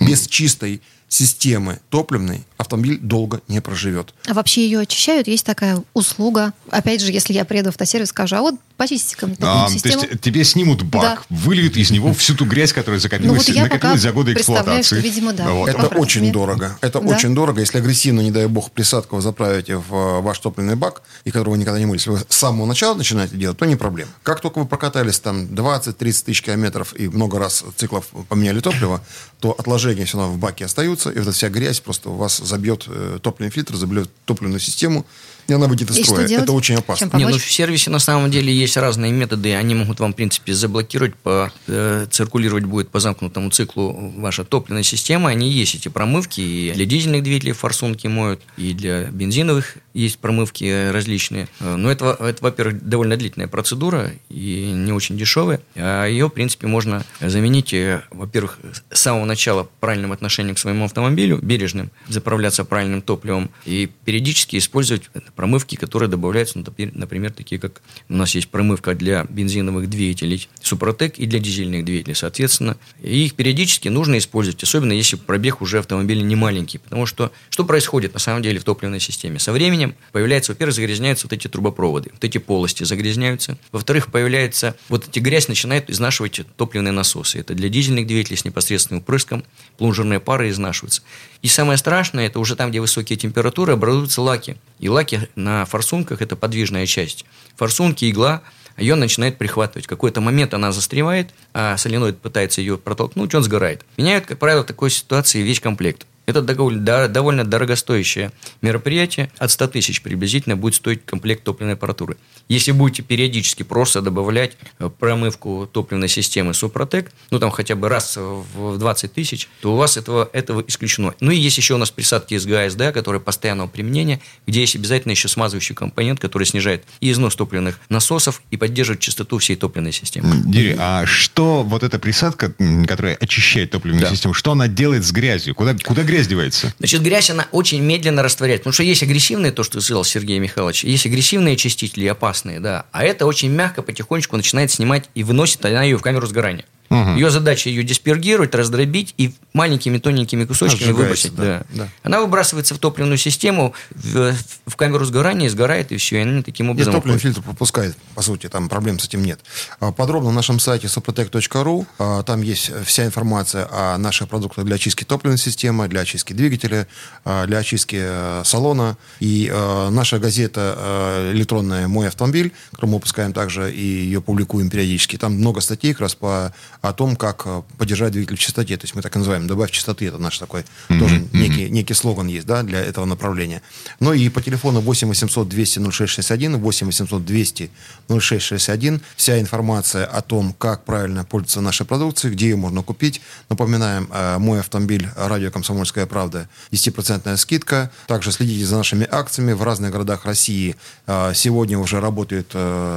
Без чистой системы топливной автомобиль долго не проживет. А вообще ее очищают? Есть такая услуга? Опять же, если я приеду в автосервис, скажу, а вот почистите-ка а, систему. То есть тебе снимут бак, да. выльют из него всю ту грязь, которая закопилась, ну, вот накопилась за годы эксплуатации. Что, видимо, да. Вот. Это очень дорого. Это да? очень дорого. Если агрессивно, не дай бог, присадку вы заправите в э, ваш топливный бак, и которого вы никогда не мыли, если вы с самого начала начинаете делать, то не проблема. Как только вы прокатались там 20-30 тысяч километров и много раз циклов поменяли топливо, то отложения все равно в баке остаются, и вот эта вся грязь просто у вас забьет э, топливный фильтр, забьет топливную систему, и она выйдет из строя. Это очень опасно. Не, ну в сервисе на самом деле есть разные методы. Они могут вам, в принципе, заблокировать, по, э, циркулировать будет по замкнутому циклу ваша топливная система. Они есть эти промывки. И для дизельных двигателей форсунки моют, и для бензиновых есть промывки различные. Э, но это, это во-первых, довольно длительная процедура и не очень дешевая. А ее, в принципе, можно заменить, э, во-первых, с самого начала правильным отношением к своему автомобилю, бережным, заправляться правильным топливом и периодически использовать промывки, которые добавляются, например, такие как у нас есть промывка для бензиновых двигателей Супротек и для дизельных двигателей, соответственно. И их периодически нужно использовать, особенно если пробег уже автомобиля не маленький. Потому что что происходит на самом деле в топливной системе? Со временем появляется, во-первых, загрязняются вот эти трубопроводы, вот эти полости загрязняются. Во-вторых, появляется, вот эти грязь начинает изнашивать топливные насосы. Это для дизельных двигателей с непосредственным впрыском, плунжерные пары изнашиваются. И самое страшное, это уже там, где высокие температуры, образуются лаки. И лаки на форсунках – это подвижная часть. Форсунки, игла, ее начинает прихватывать. В какой-то момент она застревает, а соленоид пытается ее протолкнуть, он сгорает. Меняют, как правило, в такой ситуации весь комплект. Это довольно дорогостоящее мероприятие. От 100 тысяч приблизительно будет стоить комплект топливной аппаратуры. Если будете периодически просто добавлять э, промывку топливной системы Супротек, ну там хотя бы раз в 20 тысяч, то у вас этого, этого исключено. Ну и есть еще у нас присадки СГА, СДА, которые постоянного применения, где есть обязательно еще смазывающий компонент, который снижает и износ топливных насосов и поддерживает чистоту всей топливной системы. Дири, а что вот эта присадка, которая очищает топливную да. систему, что она делает с грязью? Куда, куда грязь девается? Значит, грязь, она очень медленно растворяется. Потому что есть агрессивные, то, что сказал Сергей Михайлович, есть агрессивные очистители, опасные, да. А это очень мягко, потихонечку начинает снимать и выносит она ее в камеру сгорания. Угу. Ее задача ее диспергировать, раздробить и маленькими тоненькими кусочками выбросить. Да. Да. Она выбрасывается в топливную систему, в, в камеру сгорания, сгорает, и все. И она таким образом... И топливный фильтр пропускает, по сути, там проблем с этим нет. А, подробно на нашем сайте suprotec.ru. А, там есть вся информация о наших продуктах для очистки топливной системы, для очистки двигателя, а, для очистки э, салона. И наша газета электронная «Мой автомобиль», которую мы выпускаем также и ее публикуем периодически. Там много статей как раз по о том, как э, поддержать двигатель в чистоте. То есть мы так называем «добавь чистоты». Это наш такой mm-hmm. тоже mm-hmm. некий, некий слоган есть да, для этого направления. Ну и по телефону 8 800 200 0661, 8 800 200 0661 вся информация о том, как правильно пользоваться нашей продукцией, где ее можно купить. Напоминаем, э, мой автомобиль «Радио Комсомольская правда» 10% скидка. Также следите за нашими акциями в разных городах России. Э, сегодня уже работают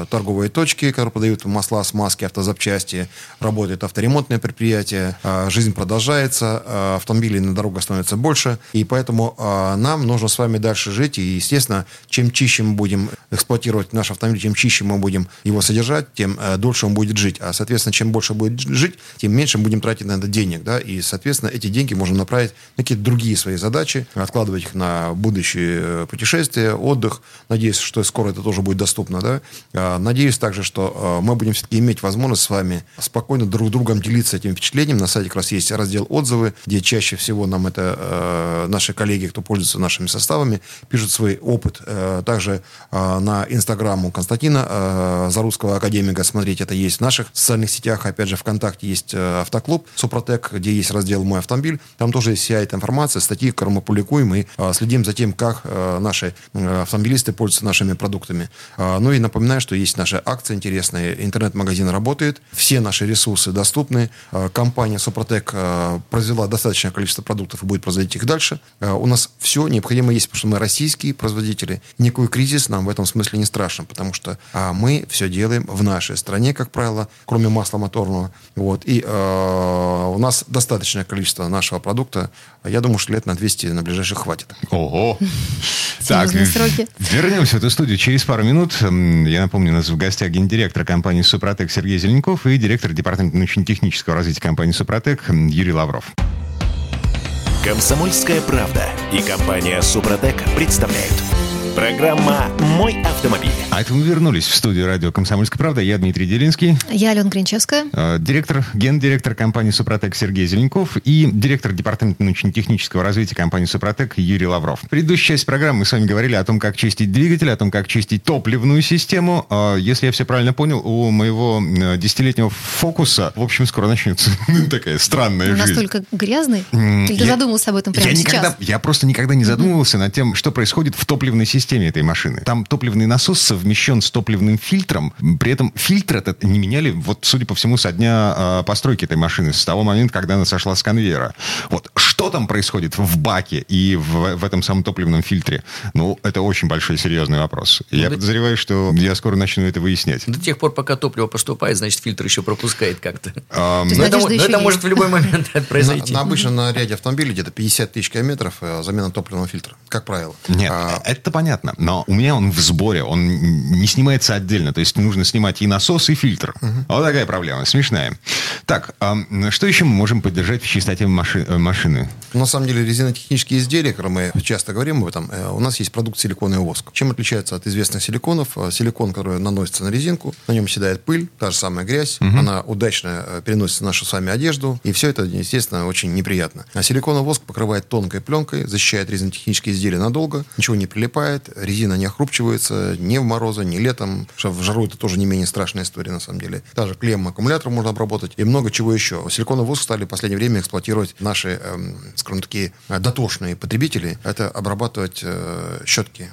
торговые точки, которые продают масла, смазки, автозапчасти. Работают работает авторемонтное предприятие, а, жизнь продолжается, а, автомобилей на дорогах становится больше, и поэтому а, нам нужно с вами дальше жить, и, естественно, чем чище мы будем эксплуатировать наш автомобиль, чем чище мы будем его содержать, тем дольше он будет жить. А, соответственно, чем больше будет жить, тем меньше будем тратить на это денег, да, и, соответственно, эти деньги можем направить на какие-то другие свои задачи, откладывать их на будущее э, путешествия, отдых. Надеюсь, что скоро это тоже будет доступно, да. Надеюсь также, что мы будем все-таки иметь возможность с вами спокойно друг друг другом делиться этим впечатлением. На сайте как раз есть раздел отзывы, где чаще всего нам это э, наши коллеги, кто пользуется нашими составами, пишут свой опыт. Э, также э, на у Константина э, Зарусского академика смотреть это есть в наших социальных сетях. Опять же, ВКонтакте есть э, автоклуб Супротек, где есть раздел «Мой автомобиль». Там тоже есть вся эта информация, статьи, которые мы публикуем и э, следим за тем, как э, наши э, автомобилисты пользуются нашими продуктами. Э, ну и напоминаю, что есть наши акции интересные. Интернет-магазин работает. Все наши ресурсы доступны. Э, компания Супротек э, произвела достаточное количество продуктов и будет производить их дальше. Э, у нас все необходимое есть, потому что мы российские производители. Никакой кризис нам в этом смысле не страшен, потому что мы все делаем в нашей стране, как правило, кроме масла моторного. Вот. И у нас достаточное количество нашего продукта. Я думаю, что лет на 200 на ближайших хватит. Ого! [laughs] Так, вернемся в эту студию через пару минут. Я напомню, у нас в гостях гендиректор компании «Супротек» Сергей Зеленков и директор департамента научно-технического развития компании «Супротек» Юрий Лавров. Комсомольская правда и компания «Супротек» представляют – Программа «Мой автомобиль». А это мы вернулись в студию радио «Комсомольская правда». Я Дмитрий Делинский. Я Алена Гринчевская. Э, директор, гендиректор компании «Супротек» Сергей Зеленков и директор департамента научно-технического развития компании «Супротек» Юрий Лавров. В предыдущей части программы мы с вами говорили о том, как чистить двигатель, о том, как чистить топливную систему. Э, если я все правильно понял, у моего э, десятилетнего фокуса, в общем, скоро начнется [laughs] такая странная жизнь. Настолько грязный? Или ты задумался об этом прямо я сейчас? Никогда, я просто никогда не задумывался над тем, что происходит в топливной системе системе этой машины. Там топливный насос совмещен с топливным фильтром. При этом фильтр этот не меняли, вот, судя по всему, со дня э, постройки этой машины, с того момента, когда она сошла с конвейера. Вот что там происходит в баке и в, в этом самом топливном фильтре, ну, это очень большой серьезный вопрос. Я да- подозреваю, что я скоро начну это выяснять. До тех пор, пока топливо поступает, значит, фильтр еще пропускает как-то. Но это, но это может в любой момент [laughs] произойти. На, на обычно на ряде автомобилей где-то 50 тысяч километров э, замена топливного фильтра, как правило. Нет, А, это понятно. Но у меня он в сборе, он не снимается отдельно. То есть нужно снимать и насос, и фильтр. Вот такая проблема, смешная. Так, ам, что еще мы можем поддержать в чистоте маши- э, машины? На самом деле резинотехнические изделия, которые мы часто говорим об этом, э, у нас есть продукт силикон и воск. Чем отличается от известных силиконов? Э, Силикон, который наносится на резинку, на нем седает пыль, та же самая грязь, она удачно э, переносится в нашу с вами одежду, и все это, естественно, очень неприятно. А силикон и воск покрывает тонкой пленкой, защищает резинотехнические изделия надолго, ничего не прилипает, резина не охрупчивается ни в морозы, ни летом, в жару это тоже не менее страшная история, на самом деле. Даже клеммы аккумулятора можно обработать и много чего еще. Силикон и воск стали в последнее время эксплуатировать наши, эм, скажем, такие э, дотошные потребители. Это обрабатывать э, щетки,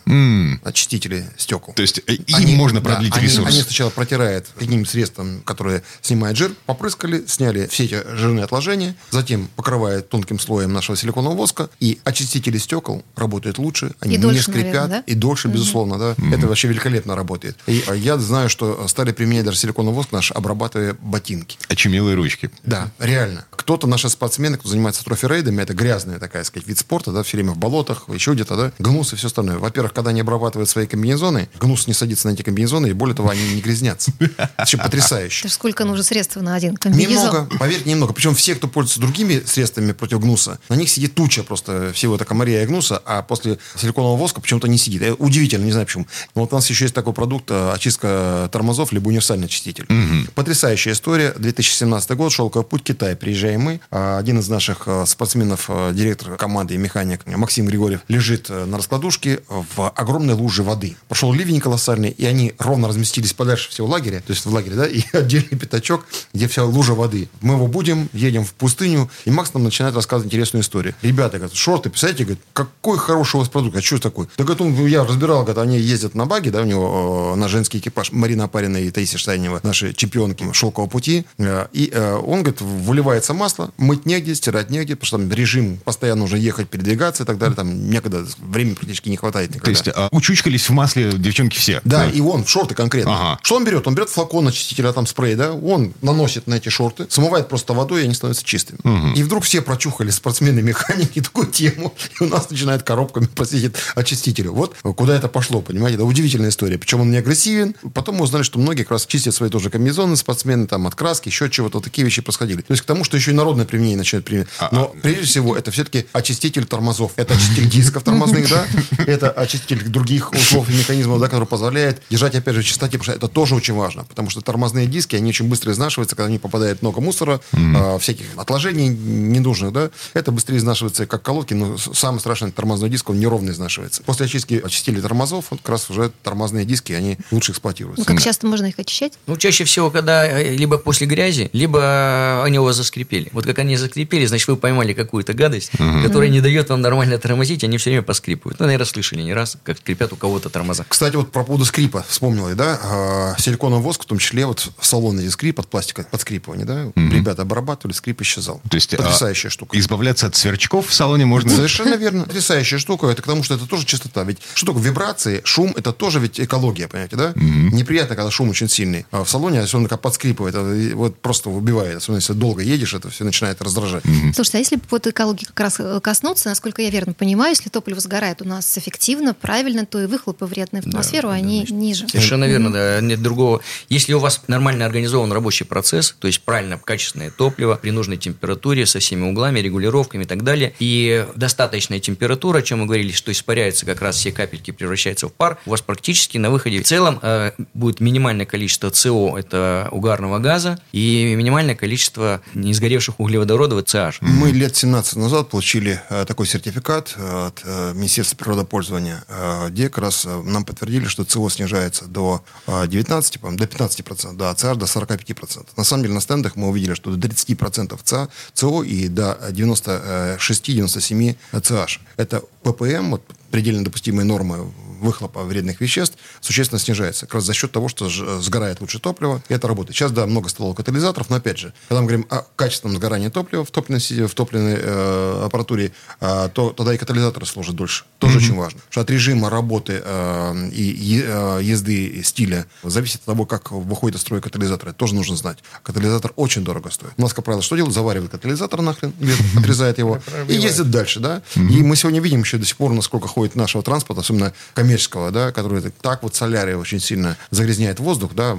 очистители стекол. То есть э, им можно да, продлить они, ресурс. Они сначала протирают каким средством, которое снимает жир, попрыскали, сняли все эти жирные отложения, затем покрывают тонким слоем нашего силиконового воска, и очистители стекол работают лучше, они И не дольше, скрипят, наверное, да? и дольше, безусловно, да. Это вообще великолепно работает. И я знаю, что стали применять даже силиконовый воск наш, обрабатывая ботинки. Очумелые ручки. Да, реально. Кто-то, наши спортсмены, кто занимается трофи-рейдами, это грязная такая, сказать, вид спорта, да, все время в болотах, еще где-то, да, гнус и все остальное. Во-первых, когда они обрабатывают свои комбинезоны, гнус не садится на эти комбинезоны, и более того, они не грязнятся. Это вообще потрясающе. Сколько нужно средств на один комбинезон. Немного, поверьте, немного. Причем все, кто пользуется другими средствами против гнуса, на них сидит туча просто всего это комария и гнуса, а после силиконового воска почему-то не сидит. Это удивительно, не знаю почему. Но вот у нас еще есть такой продукт, э, очистка тормозов, либо универсальный очиститель. Потрясающая история. 2017 год, шелковый путь, Китай. Приезжаем мы. А Один из наших э, спортсменов, э, директор команды и механик Максим Григорьев, лежит э, на раскладушке в огромной луже воды. Пошел ливень колоссальный, и они ровно разместились подальше всего лагеря, то есть в лагере, да, [laughs] и отдельный пятачок, где вся лужа воды. Мы его будем, едем в пустыню, и Макс нам начинает рассказывать интересную историю. Ребята, говорят, шорты, представляете, говорит, какой хороший у вас продукт, а что такое? Да, говорит, он, я разбирал, говорит, они ездят на баге, да, у него э, на женский экипаж, Марина Апарина и Таисия Штайнева, наши чемпионки шелкового пути, Э, и э, он, говорит, выливается масло, мыть негде, стирать негде, потому что там режим постоянно уже ехать, передвигаться и так далее, там некогда, времени практически не хватает никогда. То есть а, учучкались в масле девчонки все. Да, и он, шорты конкретно. Ага. Что он берет? Он берет флакон очистителя, там спрей, да, он наносит на эти шорты, смывает просто водой, и они становятся чистыми. И вдруг все прочухали спортсмены-механики [laughs] такую тему, и у нас начинает коробками просить очистителю. Вот куда это пошло, понимаете? Это удивительная история. Причем он не агрессивен. Потом мы узнали, что многие как раз чистят свои тоже комбинезоны, спортсмены, там, от краски, еще чего-то. Такие вещи происходили. То есть к тому, что еще и народное применение начинает применять. Но прежде всего, это все-таки очиститель тормозов. Это очиститель дисков тормозных, да, это очиститель других узлов и механизмов, да, который позволяет держать, опять же, в чистоте, потому что это тоже очень важно, потому что тормозные диски, они очень быстро изнашиваются, когда в них попадает много мусора, а, всяких отложений ненужных, да, это быстрее изнашивается, как колодки, но самое страшное, тормозной диск, он неровно изнашивается. После очистки очистили тормозов, вот как раз уже тормозные диски, они лучше эксплуатируются. Ну, как часто можно их очищать? Ну, чаще всего, когда э, либо после грязи, либо они у вас заскрипели. Вот как они заскрипели, значит, вы поймали какую-то гадость, которая не дает вам нормально тормозить, они все время поскрипывают. Ну, наверное, слышали не раз, как скрипят у кого-то тормоза. Кстати, вот про поводу скрипа вспомнил я, да, а, силиконовый воск, в том числе вот в салоне скрип от пластика, подскрипывание, да, ребята обрабатывали, скрип исчезал. То есть, а, Потрясающая штука. Избавляться от сверчков в салоне можно... Совершенно верно. Потрясающая штука. Это к тому, что это тоже чистота. Ведь что такое вибрации, шум, это тоже ведь экология, понимаете, да? Неприятно, когда шум очень сильный. А в салоне, если он такая подскрипывает, это и вот просто убивает. Особенно если долго едешь, это все начинает раздражать. Слушайте, а если вот экологии как раз э, коснуться, насколько я верно понимаю, если топливо сгорает у нас эффективно, правильно, то и выхлопы вредные в атмосферу, они ниже. Совершенно верно, да, нет другого. Если у вас нормально организован рабочий процесс, то есть правильно качественное топливо при нужной температуре, со всеми углами, регулировками и так далее, и достаточная температура, о чем мы говорили, что испаряются как раз все капельки, превращаются в пар, у вас практически на выходе в целом э, будет минимальное количество СО, это угарного газа, и минимальное количество несгоревших углеводородов, это CH. Мы лет 17 назад получили э, такой сертификат э, от э, Министерства природопользования, где как раз нам подтвердили, что ЦО снижается до э, 19, по-моему, до 15%, да, а CH до 45%. На самом деле на стендах мы увидели, что до 30% ЦА, ЦО и до 96-97 CH. Это ППМ, вот, предельно допустимые нормы выхлопа вредных веществ существенно снижается. Как раз за счет того, что сгорает лучше топливо, и это работает. Сейчас, да, много стало катализаторов, но опять же, когда мы говорим о качественном сгорании топлива в топливной, в топливной э, аппаратуре, э, то тогда и катализаторы служат дольше. Тоже mm-hmm. очень важно. Потому что от режима работы э, и э, езды стиля зависит от того, как выходит из строя катализатор. Это тоже нужно знать. Катализатор очень дорого стоит. У нас, как правило, что делают? Заваривают катализатор нахрен, отрезает его, и ездит дальше, да. И мы сегодня видим еще до сих пор, насколько ходит нашего транспорта, особенно коммерческого, да, который так вот солярия очень сильно загрязняет воздух, да.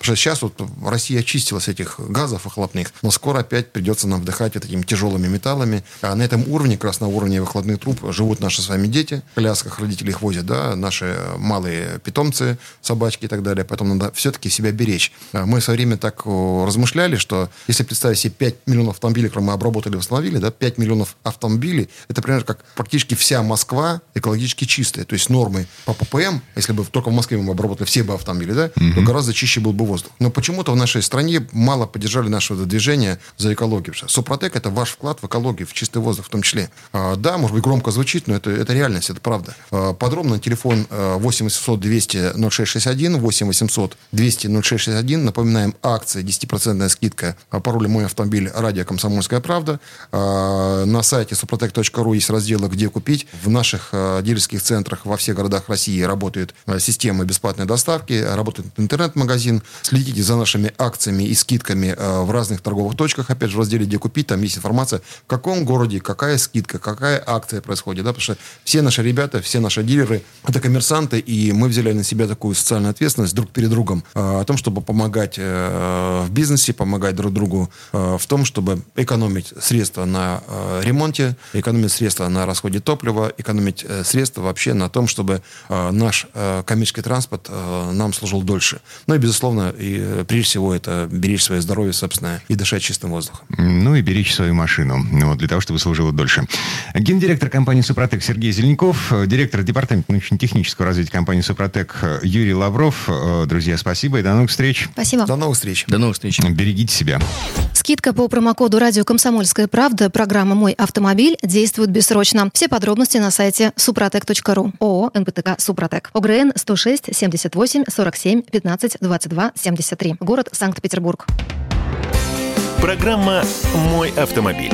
Что сейчас вот Россия очистилась этих газов выхлопных, но скоро опять придется нам вдыхать вот этими тяжелыми металлами. А на этом уровне, как раз на уровне выхлопных труб, живут наши с вами дети. В колясках родители их возят, да, наши малые питомцы, собачки и так далее. Поэтому надо все-таки себя беречь. А мы в свое время так размышляли, что если представить себе 5 миллионов автомобилей, которые мы обработали, восстановили, да, 5 миллионов автомобилей, это примерно как практически вся Москва экологически чистая. То есть нормы по ППМ, если бы только в Москве мы обработали все бы автомобили, да, угу. то гораздо чище был бы воздух. Но почему-то в нашей стране мало поддержали наше движение за экологию. Супротек – это ваш вклад в экологию, в чистый воздух в том числе. А, да, может быть, громко звучит, но это, это реальность, это правда. А, подробно телефон 8 800 200 0661, 8 800 200 0661. Напоминаем, акция 10% скидка по паролю «Мой автомобиль» радио «Комсомольская правда». А, на сайте супротек.ру есть разделы, где купить. В наших а, дилерских центрах во всех городах России работают а, системы бесплатной доставки, работает интернет-магазин. Следите за нашими акциями и скидками в разных торговых точках. Опять же, в разделе «Где купить» там есть информация, в каком городе, какая скидка, какая акция происходит. Да? Потому что все наши ребята, все наши дилеры – это коммерсанты, и мы взяли на себя такую социальную ответственность друг перед другом о том, чтобы помогать э, в бизнесе, помогать друг другу э, в том, чтобы экономить средства на э, ремонте, экономить средства на расходе топлива, экономить средства вообще на том, чтобы наш коммерческий транспорт нам служил дольше. Ну и, безусловно, и, прежде всего, это беречь свое здоровье, собственно, и дышать чистым воздухом. Ну и беречь свою машину, ну, вот, для того, чтобы служила дольше. Гендиректор компании «Супротек» Сергей Зеленяков, директор департамента научно-технического развития компании «Супротек» Юрий Лавров. Друзья, спасибо и до новых встреч. Спасибо. До новых встреч. До новых встреч. Берегите себя. Скидка по промокоду «Радио Комсомольская правда» программа «Мой автомобиль» действует бессрочно. Все подробности на сайте супротек.ру. ООО «НПТК Супротек». ОГРН 106 78 47 15 22 73. Город Санкт-Петербург. Программа «Мой автомобиль».